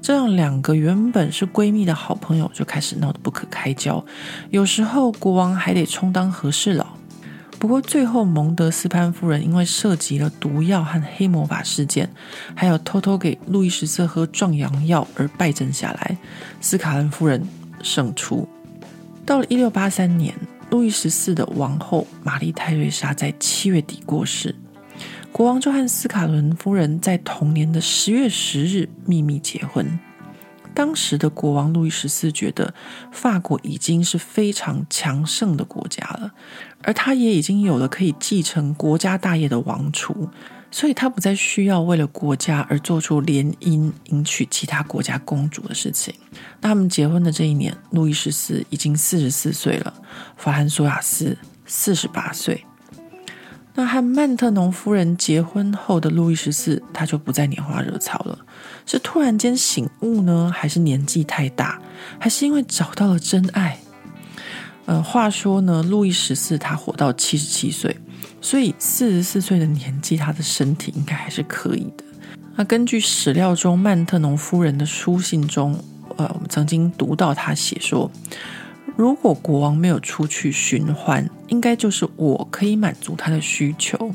这样，两个原本是闺蜜的好朋友就开始闹得不可开交，有时候国王还得充当和事佬。不过最后，蒙德斯潘夫人因为涉及了毒药和黑魔法事件，还有偷偷给路易十四喝壮阳药而败阵下来，斯卡伦夫人胜出。到了一六八三年，路易十四的王后玛丽泰瑞莎在七月底过世，国王就和斯卡伦夫人在同年的十月十日秘密结婚。当时的国王路易十四觉得法国已经是非常强盛的国家了，而他也已经有了可以继承国家大业的王储，所以他不再需要为了国家而做出联姻迎娶其他国家公主的事情。那他们结婚的这一年，路易十四已经四十四岁了，法兰索瓦斯四十八岁。那和曼特农夫人结婚后的路易十四，他就不再拈花惹草了。是突然间醒悟呢，还是年纪太大，还是因为找到了真爱？呃，话说呢，路易十四他活到七十七岁，所以四十四岁的年纪，他的身体应该还是可以的。那根据史料中曼特农夫人的书信中，呃，我们曾经读到他写说。如果国王没有出去寻欢，应该就是我可以满足他的需求。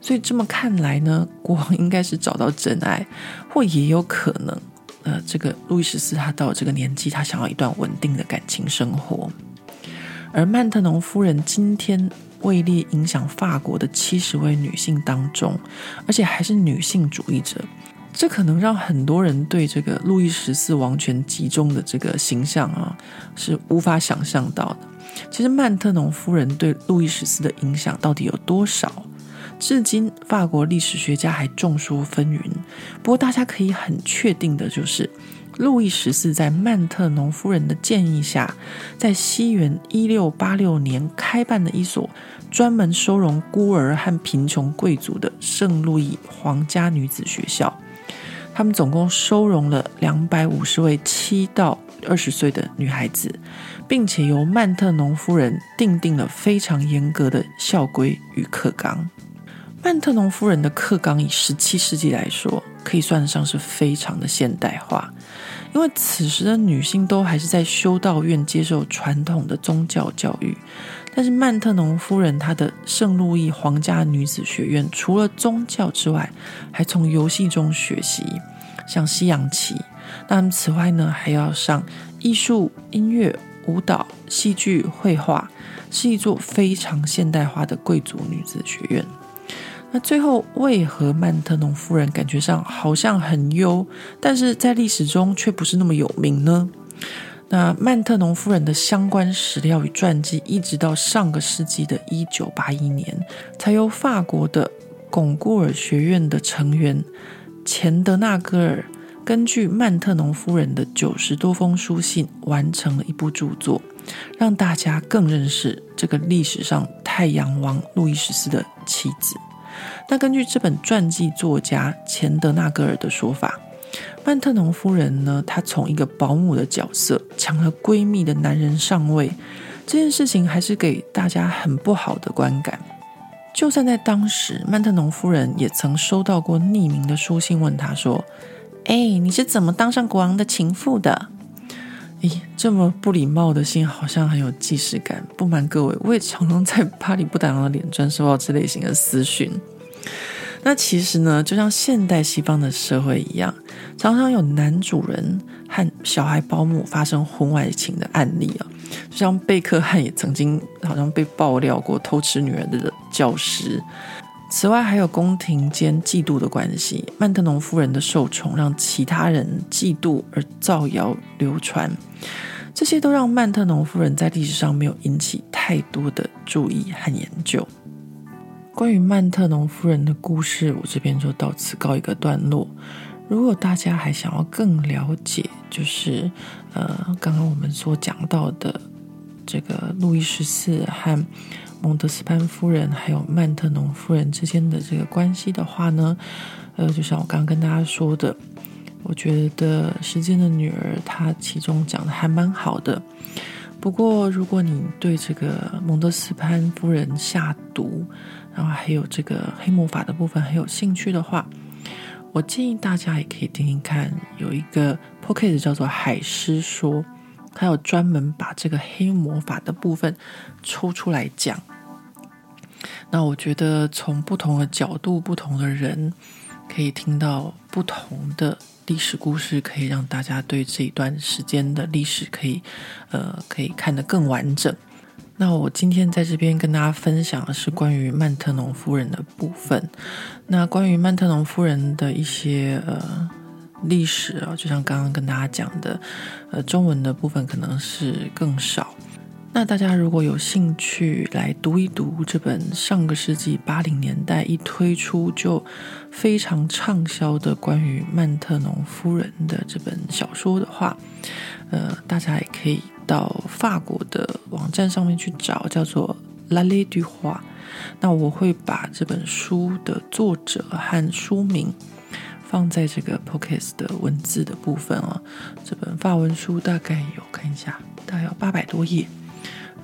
所以这么看来呢，国王应该是找到真爱，或也有可能，呃，这个路易十四他到了这个年纪，他想要一段稳定的感情生活。而曼特农夫人今天位列影响法国的七十位女性当中，而且还是女性主义者。这可能让很多人对这个路易十四王权集中的这个形象啊，是无法想象到的。其实曼特农夫人对路易十四的影响到底有多少？至今法国历史学家还众说纷纭。不过大家可以很确定的就是，路易十四在曼特农夫人的建议下，在西元一六八六年开办了一所专门收容孤儿和贫穷贵族的圣路易皇家女子学校。他们总共收容了两百五十位七到二十岁的女孩子，并且由曼特农夫人订定了非常严格的校规与课纲。曼特农夫人的课纲以十七世纪来说，可以算得上是非常的现代化，因为此时的女性都还是在修道院接受传统的宗教教育。但是曼特农夫人她的圣路易皇家女子学院，除了宗教之外，还从游戏中学习，像西洋棋。那么此外呢，还要上艺术、音乐、舞蹈、戏剧、绘画，是一座非常现代化的贵族女子学院。那最后，为何曼特农夫人感觉上好像很优，但是在历史中却不是那么有名呢？那曼特农夫人的相关史料与传记，一直到上个世纪的一九八一年，才由法国的巩固尔学院的成员钱德纳戈尔，根据曼特农夫人的九十多封书信，完成了一部著作，让大家更认识这个历史上太阳王路易十四的妻子。那根据这本传记作家钱德纳戈尔的说法。曼特农夫人呢，她从一个保姆的角色抢了闺蜜的男人上位，这件事情还是给大家很不好的观感。就算在当时，曼特农夫人也曾收到过匿名的书信，问她说：“哎，你是怎么当上国王的情妇的？”咦，这么不礼貌的信，好像很有既视感。不瞒各位，我也常常在巴黎不打烊的脸专收到这类型的私讯。那其实呢，就像现代西方的社会一样，常常有男主人和小孩保姆发生婚外情的案例啊。就像贝克汉也曾经好像被爆料过偷吃女人的教师。此外，还有宫廷间嫉妒的关系，曼特农夫人的受宠让其他人嫉妒而造谣流传，这些都让曼特农夫人在历史上没有引起太多的注意和研究。关于曼特农夫人的故事，我这边就到此告一个段落。如果大家还想要更了解，就是呃，刚刚我们所讲到的这个路易十四和蒙德斯潘夫人还有曼特农夫人之间的这个关系的话呢，呃，就像我刚刚跟大家说的，我觉得《时间的女儿》她其中讲的还蛮好的。不过，如果你对这个蒙德斯潘夫人下毒，然后还有这个黑魔法的部分很有兴趣的话，我建议大家也可以听听看，有一个 podcast 叫做《海狮说》，它有专门把这个黑魔法的部分抽出来讲。那我觉得从不同的角度、不同的人，可以听到不同的。历史故事可以让大家对这一段时间的历史可以，呃，可以看得更完整。那我今天在这边跟大家分享的是关于曼特农夫人的部分。那关于曼特农夫人的一些呃历史啊，就像刚刚跟大家讲的，呃，中文的部分可能是更少。那大家如果有兴趣来读一读这本上个世纪八零年代一推出就非常畅销的关于曼特农夫人的这本小说的话，呃，大家也可以到法国的网站上面去找，叫做《L'Allée du Roi》。那我会把这本书的作者和书名放在这个 p o c a s t 的文字的部分啊。这本法文书大概有看一下，大概有八百多页。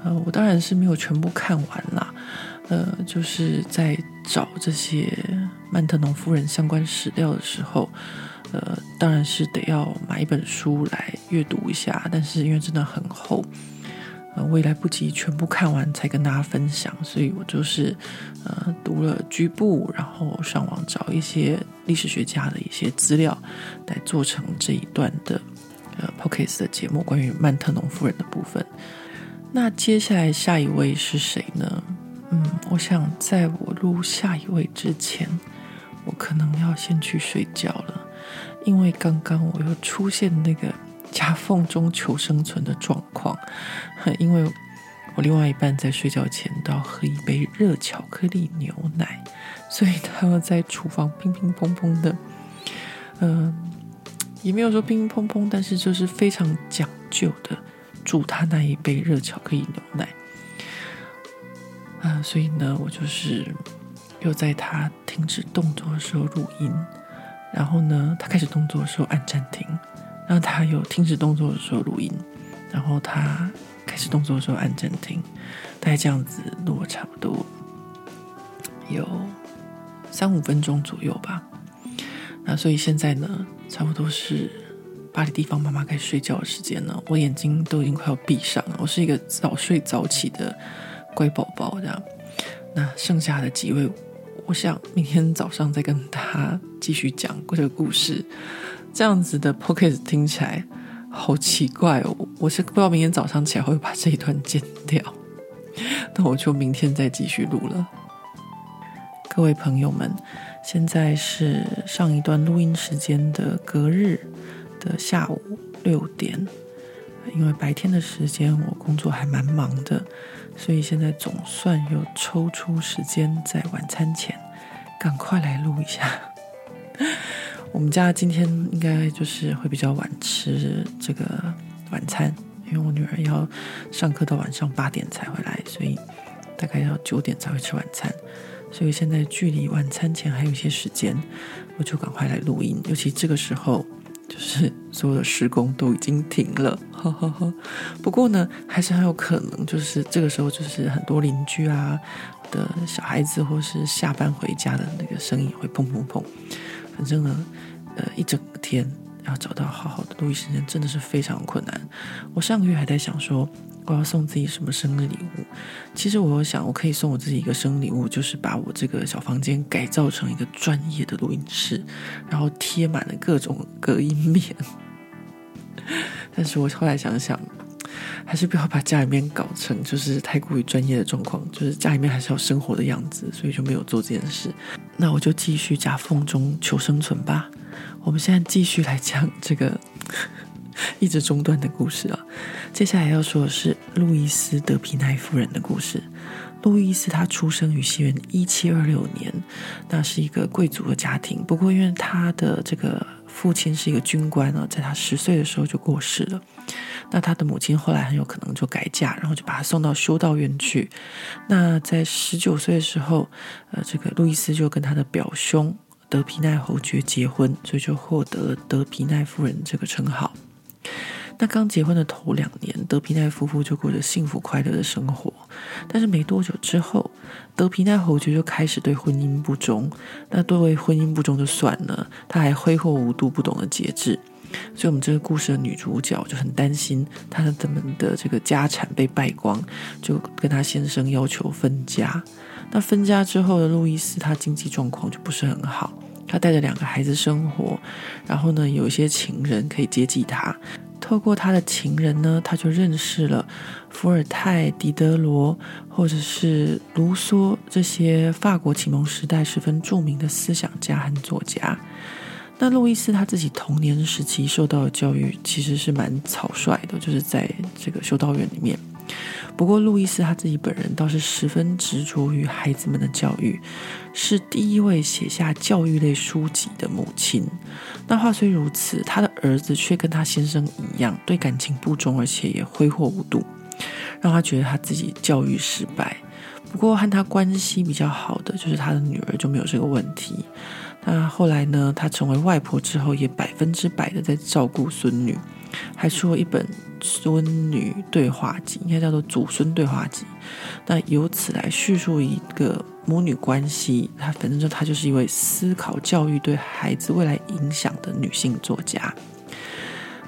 呃，我当然是没有全部看完啦，呃，就是在找这些曼特农夫人相关史料的时候，呃，当然是得要买一本书来阅读一下，但是因为真的很厚，呃，我也来不及全部看完才跟大家分享，所以我就是呃读了局部，然后上网找一些历史学家的一些资料，来做成这一段的呃 Podcast 的节目，关于曼特农夫人的部分。那接下来下一位是谁呢？嗯，我想在我录下一位之前，我可能要先去睡觉了，因为刚刚我又出现那个夹缝中求生存的状况，因为我另外一半在睡觉前都要喝一杯热巧克力牛奶，所以他要在厨房乒乒乓乓的，嗯、呃，也没有说乒乒乓乓，但是就是非常讲究的。煮他那一杯热巧克力牛奶，啊、所以呢，我就是又在他停止动作的时候录音，然后呢，他开始动作的时候按暂停，然后他有停止动作的时候录音，然后他开始动作的时候按暂停，大概这样子录了差不多有三五分钟左右吧。那所以现在呢，差不多是。巴黎地方，妈妈该睡觉的时间了，我眼睛都已经快要闭上了。我是一个早睡早起的乖宝宝，这样。那剩下的几位，我想明天早上再跟他继续讲这个故事。这样子的 p o c k e t 听起来好奇怪哦，我是不知道明天早上起来会不会把这一段剪掉。那我就明天再继续录了。各位朋友们，现在是上一段录音时间的隔日。的下午六点，因为白天的时间我工作还蛮忙的，所以现在总算又抽出时间在晚餐前赶快来录一下。[LAUGHS] 我们家今天应该就是会比较晚吃这个晚餐，因为我女儿要上课到晚上八点才回来，所以大概要九点才会吃晚餐。所以现在距离晚餐前还有一些时间，我就赶快来录音，尤其这个时候。就是所有的施工都已经停了，呵呵呵。不过呢，还是很有可能，就是这个时候，就是很多邻居啊的小孩子，或是下班回家的那个声音会砰砰砰。反正呢，呃，一整天要找到好好的录音时间，真的是非常困难。我上个月还在想说。我要送自己什么生日礼物？其实我想，我可以送我自己一个生日礼物，就是把我这个小房间改造成一个专业的录音室，然后贴满了各种隔音棉。[LAUGHS] 但是我后来想想，还是不要把家里面搞成就是太过于专业的状况，就是家里面还是要生活的样子，所以就没有做这件事。那我就继续夹缝中求生存吧。我们现在继续来讲这个。[LAUGHS] 一直中断的故事啊，接下来要说的是路易斯·德皮奈夫人的故事。路易斯他出生于西元一七二六年，那是一个贵族的家庭。不过，因为他的这个父亲是一个军官呢，在他十岁的时候就过世了。那他的母亲后来很有可能就改嫁，然后就把他送到修道院去。那在十九岁的时候，呃，这个路易斯就跟他的表兄德皮奈侯爵结婚，所以就获得德皮奈夫人这个称号。那刚结婚的头两年，德皮奈夫妇就过着幸福快乐的生活。但是没多久之后，德皮奈侯爵就开始对婚姻不忠。那对为婚姻不忠就算了，他还挥霍无度，不懂得节制。所以，我们这个故事的女主角就很担心她的他们的这个家产被败光，就跟她先生要求分家。那分家之后的路易斯，他经济状况就不是很好。他带着两个孩子生活，然后呢，有一些情人可以接济他。透过他的情人呢，他就认识了伏尔泰、狄德罗，或者是卢梭这些法国启蒙时代十分著名的思想家和作家。那路易斯他自己童年时期受到的教育其实是蛮草率的，就是在这个修道院里面。不过，路易斯他自己本人倒是十分执着于孩子们的教育，是第一位写下教育类书籍的母亲。那话虽如此，他的儿子却跟他先生一样，对感情不忠，而且也挥霍无度，让他觉得他自己教育失败。不过，和他关系比较好的就是他的女儿就没有这个问题。那后来呢，她成为外婆之后，也百分之百的在照顾孙女。还出了一本孙女对话集，应该叫做祖孙对话集。那由此来叙述一个母女关系。她反正就她就是一位思考教育对孩子未来影响的女性作家。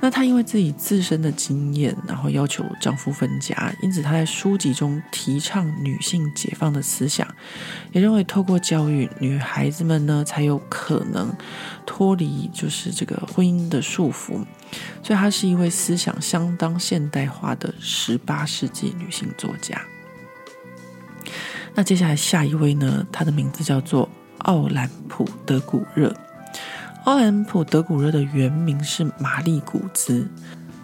那她因为自己自身的经验，然后要求丈夫分家，因此她在书籍中提倡女性解放的思想，也认为透过教育，女孩子们呢才有可能脱离就是这个婚姻的束缚。所以她是一位思想相当现代化的十八世纪女性作家。那接下来下一位呢，她的名字叫做奥兰普·德古热。奥兰普·德古热的原名是玛丽·古兹，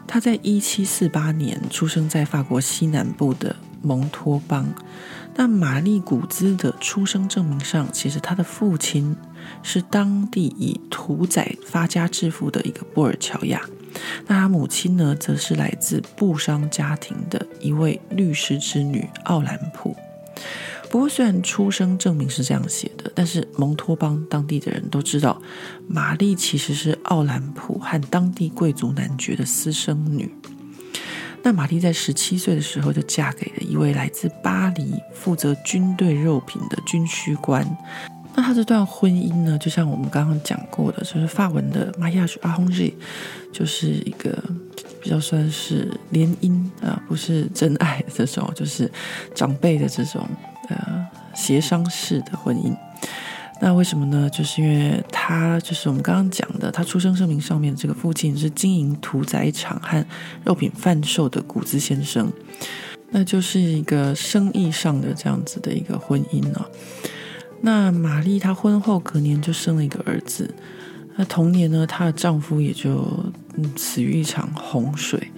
她在一七四八年出生在法国西南部的蒙托邦。那玛丽·古兹的出生证明上，其实他的父亲是当地以屠宰发家致富的一个布尔乔亚，那他母亲呢，则是来自布商家庭的一位律师之女奥兰普。不过，虽然出生证明是这样写的，但是蒙托邦当地的人都知道，玛丽其实是奥兰普和当地贵族男爵的私生女。那玛丽在十七岁的时候就嫁给了一位来自巴黎、负责军队肉品的军需官。那她这段婚姻呢，就像我们刚刚讲过的，就是法文的 mariage a r a n g e 就是一个比较算是联姻啊，不是真爱这种，就是长辈的这种。呃，协商式的婚姻，那为什么呢？就是因为他就是我们刚刚讲的，他出生证明上面这个父亲是经营屠宰场和肉品贩售的谷子先生，那就是一个生意上的这样子的一个婚姻呢、那玛丽她婚后隔年就生了一个儿子，那同年呢，她的丈夫也就死于一场洪水。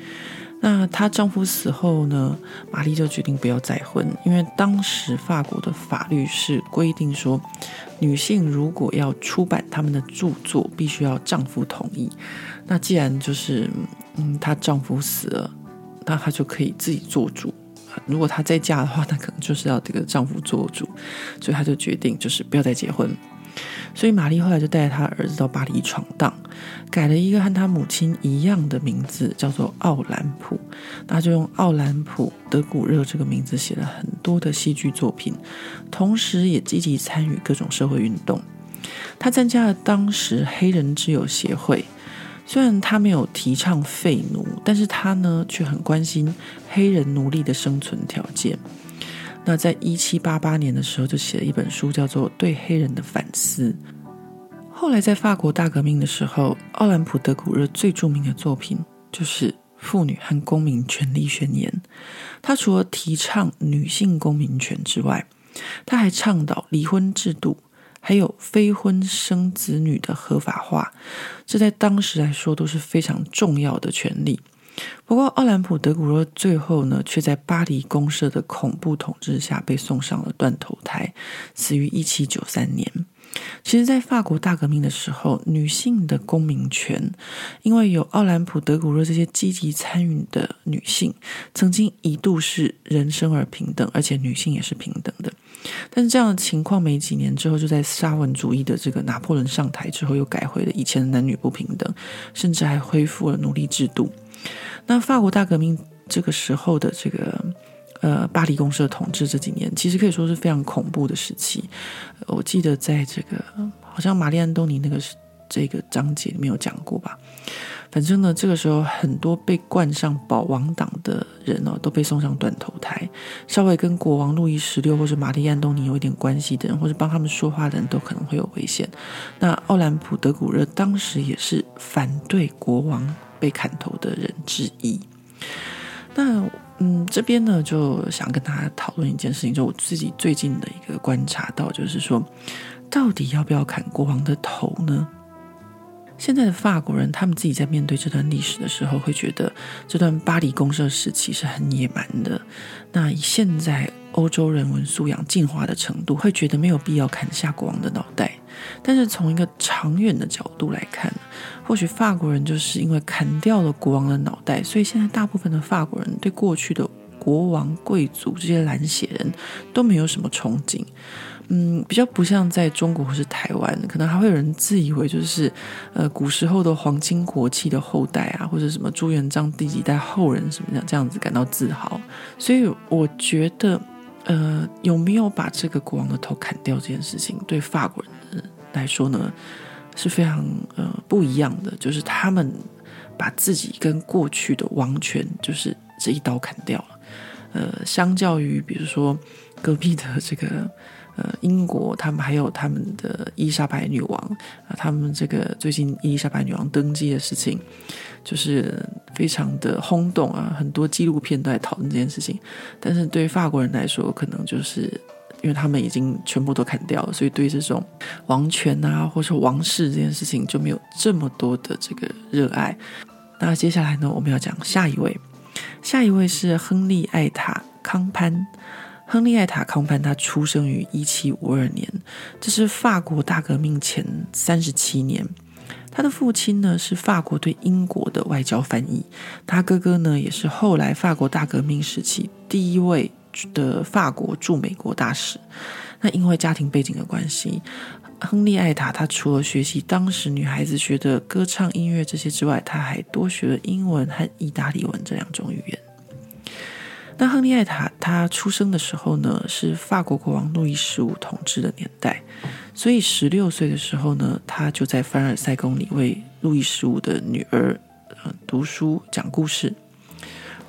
那她丈夫死后呢，玛丽就决定不要再婚，因为当时法国的法律是规定说，女性如果要出版他们的著作，必须要丈夫同意。那既然就是，嗯，她丈夫死了，那她就可以自己做主。如果她再嫁的话，那可能就是要这个丈夫做主，所以她就决定就是不要再结婚。所以玛丽后来就带着她儿子到巴黎闯荡，改了一个和她母亲一样的名字，叫做奥兰普。那就用奥兰普·德古热这个名字写了很多的戏剧作品，同时也积极参与各种社会运动。他参加了当时黑人之友协会，虽然他没有提倡废奴，但是他呢却很关心黑人奴隶的生存条件。那在一七八八年的时候，就写了一本书，叫做《对黑人的反思》。后来在法国大革命的时候，奥兰普·德古热最著名的作品就是《妇女和公民权利宣言》。他除了提倡女性公民权之外，他还倡导离婚制度，还有非婚生子女的合法化。这在当时来说都是非常重要的权利。不过，奥兰普·德古热最后呢，却在巴黎公社的恐怖统治下被送上了断头台，死于一七九三年。其实，在法国大革命的时候，女性的公民权，因为有奥兰普、德古热这些积极参与的女性，曾经一度是人生而平等，而且女性也是平等的。但是这样的情况没几年之后，就在沙文主义的这个拿破仑上台之后，又改回了以前的男女不平等，甚至还恢复了奴隶制度。那法国大革命这个时候的这个。呃，巴黎公社统治这几年，其实可以说是非常恐怖的时期。我记得在这个好像玛丽·安东尼那个这个章节里面有讲过吧。反正呢，这个时候很多被冠上保王党的人哦，都被送上断头台。稍微跟国王路易十六或者玛丽·安东尼有一点关系的人，或者帮他们说话的人都可能会有危险。那奥兰普·德古热当时也是反对国王被砍头的人之一。那。嗯，这边呢就想跟大家讨论一件事情，就我自己最近的一个观察到，就是说，到底要不要砍国王的头呢？现在的法国人他们自己在面对这段历史的时候，会觉得这段巴黎公社时期是很野蛮的。那以现在欧洲人文素养进化的程度，会觉得没有必要砍下国王的脑袋。但是从一个长远的角度来看，或许法国人就是因为砍掉了国王的脑袋，所以现在大部分的法国人对过去的国王、贵族这些蓝血人都没有什么憧憬。嗯，比较不像在中国或是台湾，可能还会有人自以为就是呃古时候的皇亲国戚的后代啊，或者什么朱元璋第几代后人什么的这样子感到自豪。所以我觉得，呃，有没有把这个国王的头砍掉这件事情，对法国人来说呢，是非常呃不一样的。就是他们把自己跟过去的王权就是这一刀砍掉了。呃，相较于比如说隔壁的这个呃英国，他们还有他们的伊丽莎白女王啊，他们这个最近伊丽莎白女王登基的事情，就是非常的轰动啊，很多纪录片都在讨论这件事情。但是对法国人来说，可能就是。因为他们已经全部都砍掉了，所以对这种王权啊，或者说王室这件事情就没有这么多的这个热爱。那接下来呢，我们要讲下一位，下一位是亨利·艾塔·康潘。亨利·艾塔·康潘他出生于一七五二年，这是法国大革命前三十七年。他的父亲呢是法国对英国的外交翻译，他哥哥呢也是后来法国大革命时期第一位。的法国驻美国大使，那因为家庭背景的关系，亨利艾塔他除了学习当时女孩子学的歌唱、音乐这些之外，他还多学了英文和意大利文这两种语言。那亨利艾塔他出生的时候呢，是法国国王路易十五统治的年代，所以十六岁的时候呢，他就在凡尔赛宫里为路易十五的女儿读书讲故事。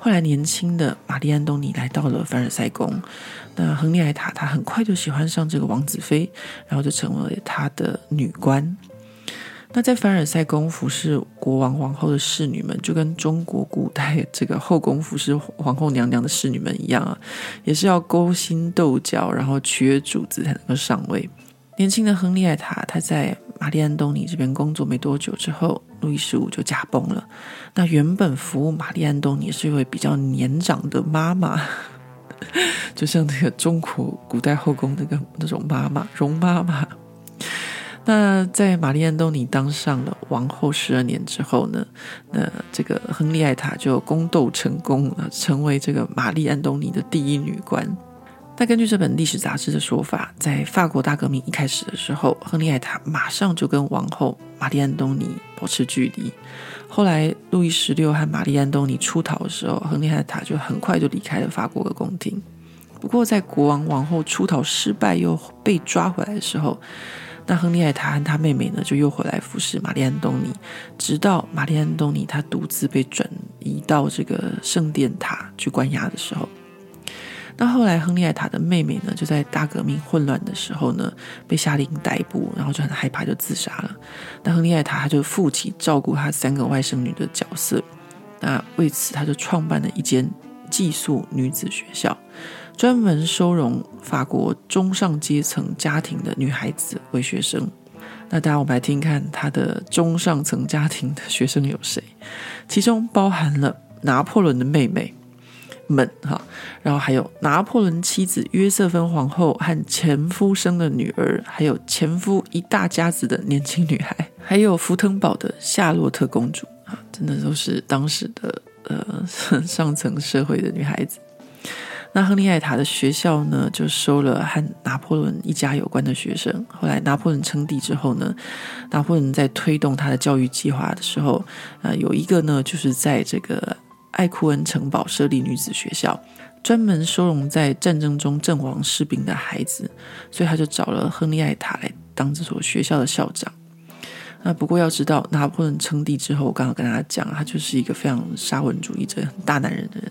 后来，年轻的玛丽安东尼来到了凡尔赛宫。那亨利艾塔她很快就喜欢上这个王子妃，然后就成为她的女官。那在凡尔赛宫服侍国王王后的侍女们，就跟中国古代这个后宫服侍皇后娘娘的侍女们一样啊，也是要勾心斗角，然后取悦主子才能够上位。年轻的亨利艾塔，她在玛丽安东尼这边工作没多久之后，路易十五就驾崩了。那原本服务玛丽安东尼是一位比较年长的妈妈，[LAUGHS] 就像那个中国古代后宫那个那种妈妈，容妈妈。那在玛丽安东尼当上了王后十二年之后呢，那这个亨利艾塔就宫斗成功了，成为这个玛丽安东尼的第一女官。那根据这本历史杂志的说法，在法国大革命一开始的时候，亨利艾塔马上就跟王后玛丽安东尼保持距离。后来路易十六和玛丽安东尼出逃的时候，亨利艾塔就很快就离开了法国的宫廷。不过，在国王王后出逃失败又被抓回来的时候，那亨利艾塔和他妹妹呢就又回来服侍玛丽安东尼，直到玛丽安东尼她独自被转移到这个圣殿塔去关押的时候。那后来，亨利艾塔的妹妹呢，就在大革命混乱的时候呢，被下令逮捕，然后就很害怕，就自杀了。那亨利艾塔他就负起照顾他三个外甥女的角色，那为此他就创办了一间寄宿女子学校，专门收容法国中上阶层家庭的女孩子为学生。那大家我们来听看他的中上层家庭的学生有谁？其中包含了拿破仑的妹妹。们哈，然后还有拿破仑妻子约瑟芬皇后和前夫生的女儿，还有前夫一大家子的年轻女孩，还有福腾堡的夏洛特公主啊，真的都是当时的呃上层社会的女孩子。那亨利爱塔的学校呢，就收了和拿破仑一家有关的学生。后来拿破仑称帝之后呢，拿破仑在推动他的教育计划的时候，呃，有一个呢，就是在这个艾库恩城堡设立女子学校，专门收容在战争中阵亡士兵的孩子。所以他就找了亨利艾塔来当这所学校的校长。那不过要知道，拿破仑称帝之后，我刚刚跟大家讲，他就是一个非常沙文主义者、很大男人的人。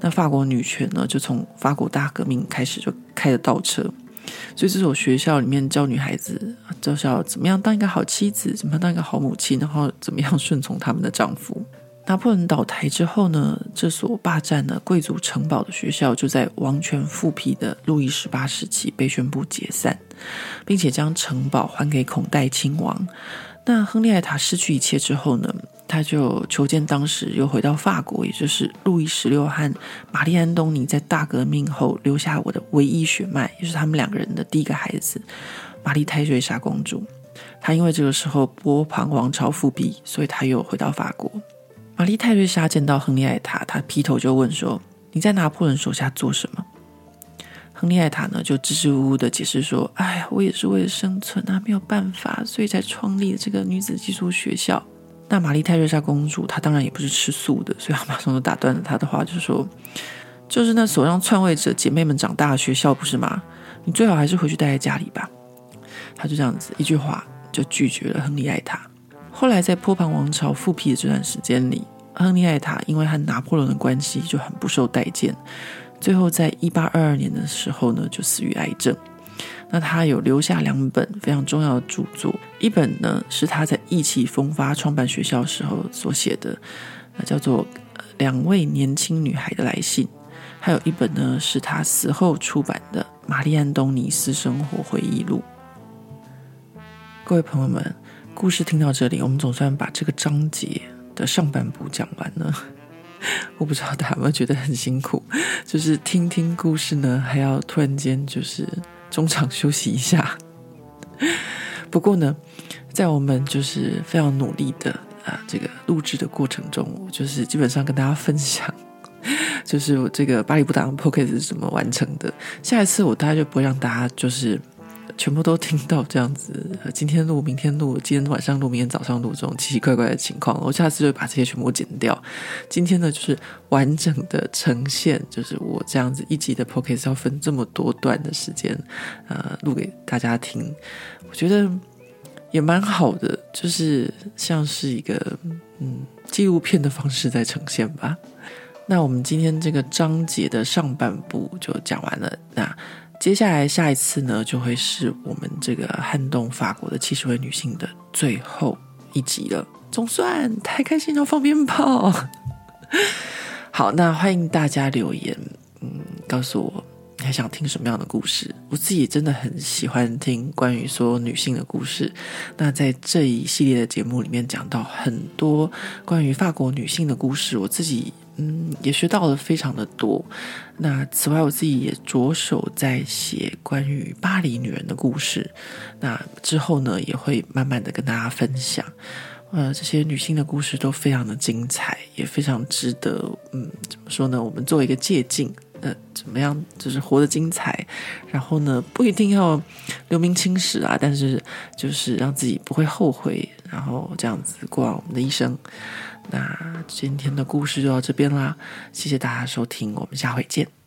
那法国女权呢，就从法国大革命开始就开了倒车。所以这所学校里面教女孩子，就是要怎么样当一个好妻子，怎么样当一个好母亲，然后怎么样顺从他们的丈夫。拿破仑倒台之后呢，这所霸占了贵族城堡的学校，就在王权复辟的路易十八时期被宣布解散，并且将城堡还给孔代亲王。那亨利爱塔失去一切之后呢，他就求见当时又回到法国，也就是路易十六和玛丽安东尼在大革命后留下我的唯一血脉，也是他们两个人的第一个孩子玛丽泰瑞莎公主。她因为这个时候波旁王朝复辟，所以她又回到法国。玛丽泰瑞莎见到亨利爱塔，她劈头就问说：“你在拿破仑手下做什么？”亨利爱塔呢，就支支吾吾的解释说：“哎呀，我也是为了生存啊，没有办法，所以才创立了这个女子寄宿学校。”那玛丽泰瑞莎公主，她当然也不是吃素的，所以她马上就打断了她的话，就说：“就是那所让篡位者姐妹们长大的学校，不是吗？你最好还是回去待在家里吧。”她就这样子一句话就拒绝了亨利爱塔。后来在波旁王朝复辟的这段时间里，亨利爱塔因为和拿破仑的关系就很不受待见。最后，在一八二二年的时候呢，就死于癌症。那他有留下两本非常重要的著作，一本呢是他在意气风发创办学校时候所写的，那叫做《两位年轻女孩的来信》；还有一本呢是他死后出版的《玛丽安东尼私生活回忆录》。各位朋友们，故事听到这里，我们总算把这个章节的上半部讲完了。[LAUGHS] 我不知道大家有没有觉得很辛苦，[LAUGHS] 就是听听故事呢，还要突然间就是中场休息一下。[LAUGHS] 不过呢，在我们就是非常努力的啊这个录制的过程中，我就是基本上跟大家分享，就是我这个巴黎不打烊 Podcast 是怎么完成的。下一次我大概就不会让大家就是。全部都听到这样子，今天录，明天录，今天晚上录，明天早上录这种奇奇怪怪的情况，我下次就会把这些全部剪掉。今天呢，就是完整的呈现，就是我这样子一集的 podcast 要分这么多段的时间，呃，录给大家听，我觉得也蛮好的，就是像是一个嗯纪录片的方式在呈现吧。那我们今天这个章节的上半部就讲完了，那。接下来下一次呢，就会是我们这个撼动法国的七十位女性的最后一集了。总算太开心了，放鞭炮。好，那欢迎大家留言，嗯，告诉我你还想听什么样的故事。我自己真的很喜欢听关于说女性的故事。那在这一系列的节目里面，讲到很多关于法国女性的故事，我自己。嗯，也学到了非常的多。那此外，我自己也着手在写关于巴黎女人的故事。那之后呢，也会慢慢的跟大家分享。呃，这些女性的故事都非常的精彩，也非常值得。嗯，怎么说呢？我们作为一个借镜，呃，怎么样，就是活得精彩。然后呢，不一定要留名青史啊，但是就是让自己不会后悔，然后这样子过完我们的一生。那今天的故事就到这边啦，谢谢大家收听，我们下回见。